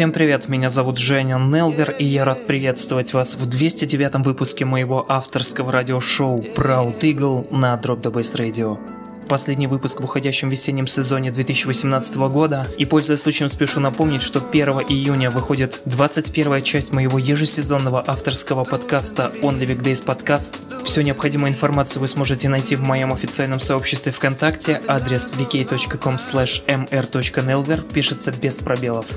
Всем привет, меня зовут Женя Нелвер, и я рад приветствовать вас в 209 выпуске моего авторского радиошоу Proud Eagle на Drop the Bass Radio последний выпуск в уходящем весеннем сезоне 2018 года, и пользуясь случаем спешу напомнить, что 1 июня выходит 21 часть моего ежесезонного авторского подкаста Only Weekdays Podcast. Всю необходимую информацию вы сможете найти в моем официальном сообществе ВКонтакте, адрес vk.com mr.nelver пишется без пробелов.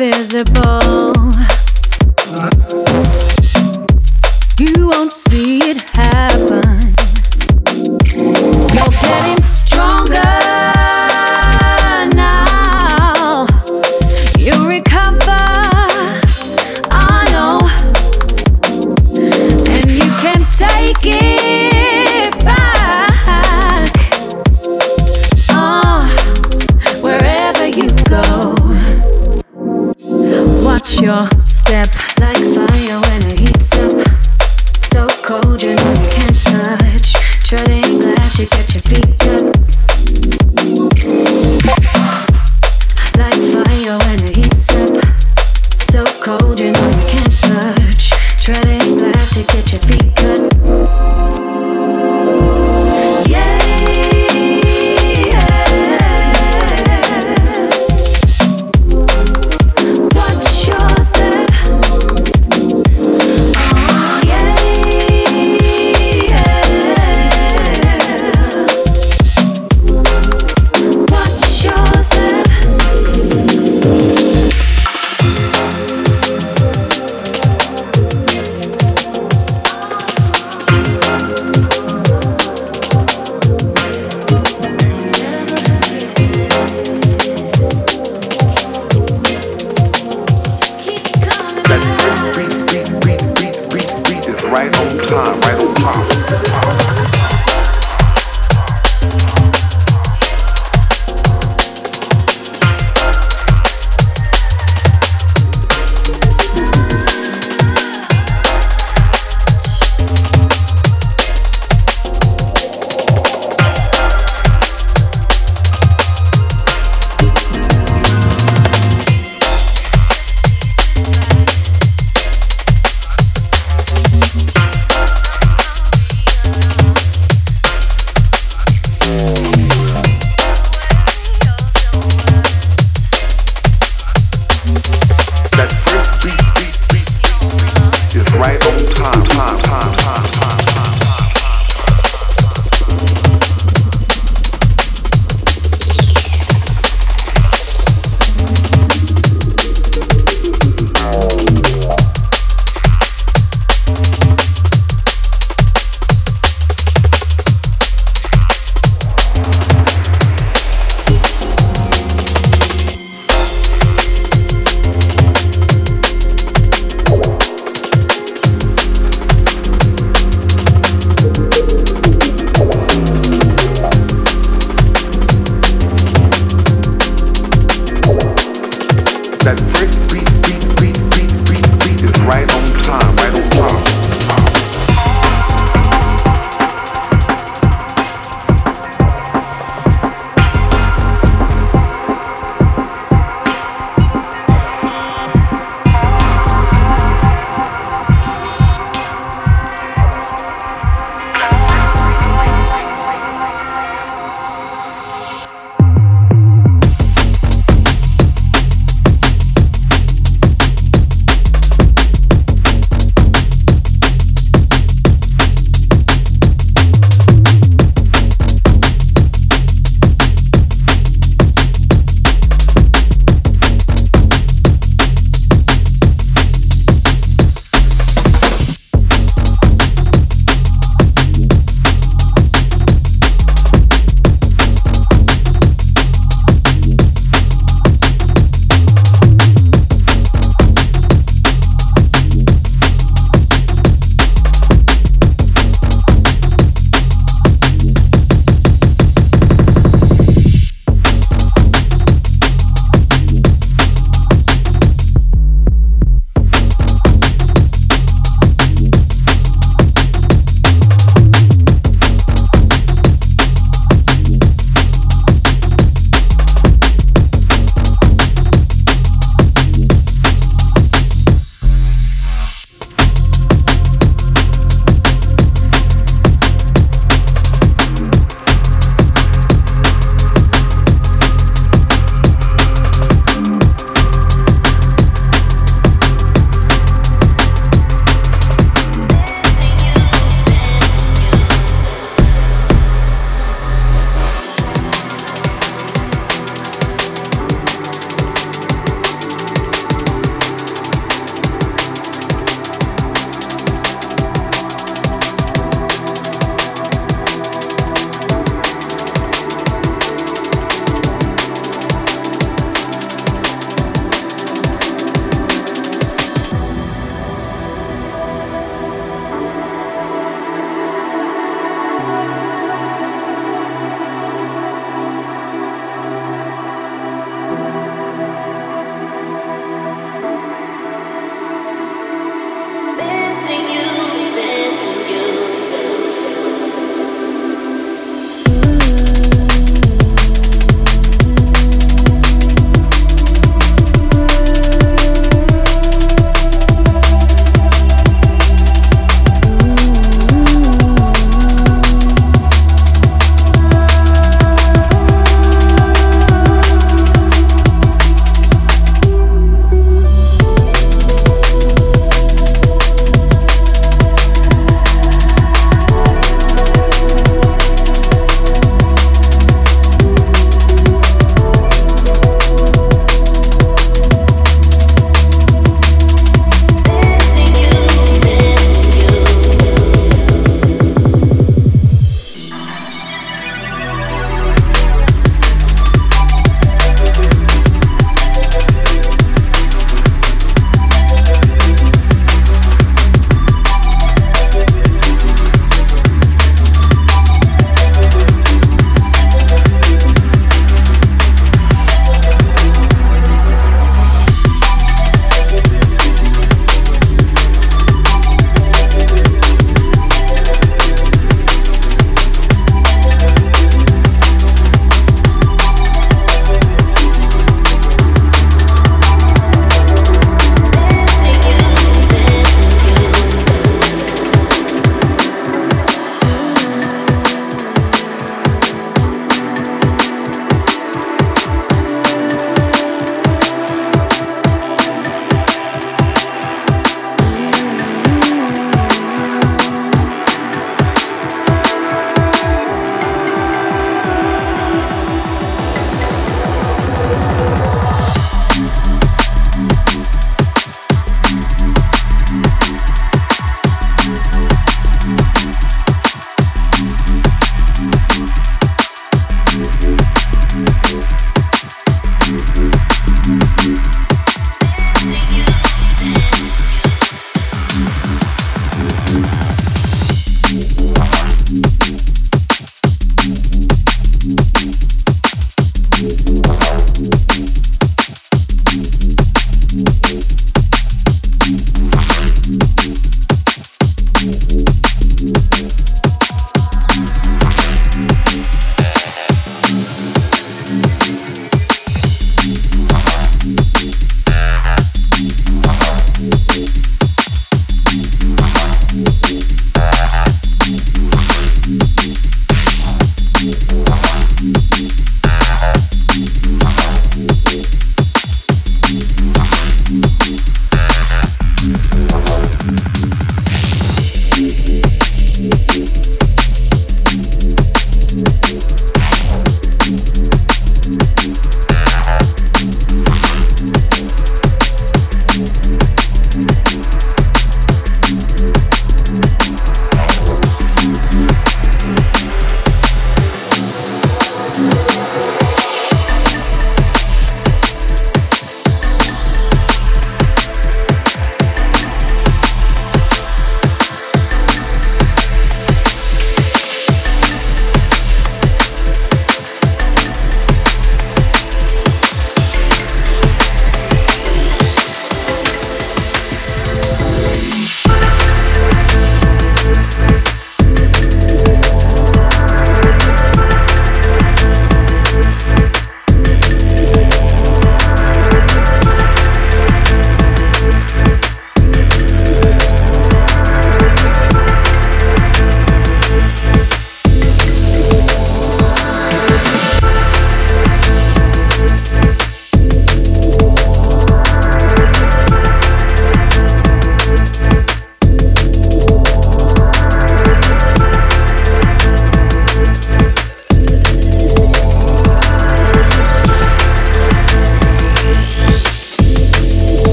Invisible.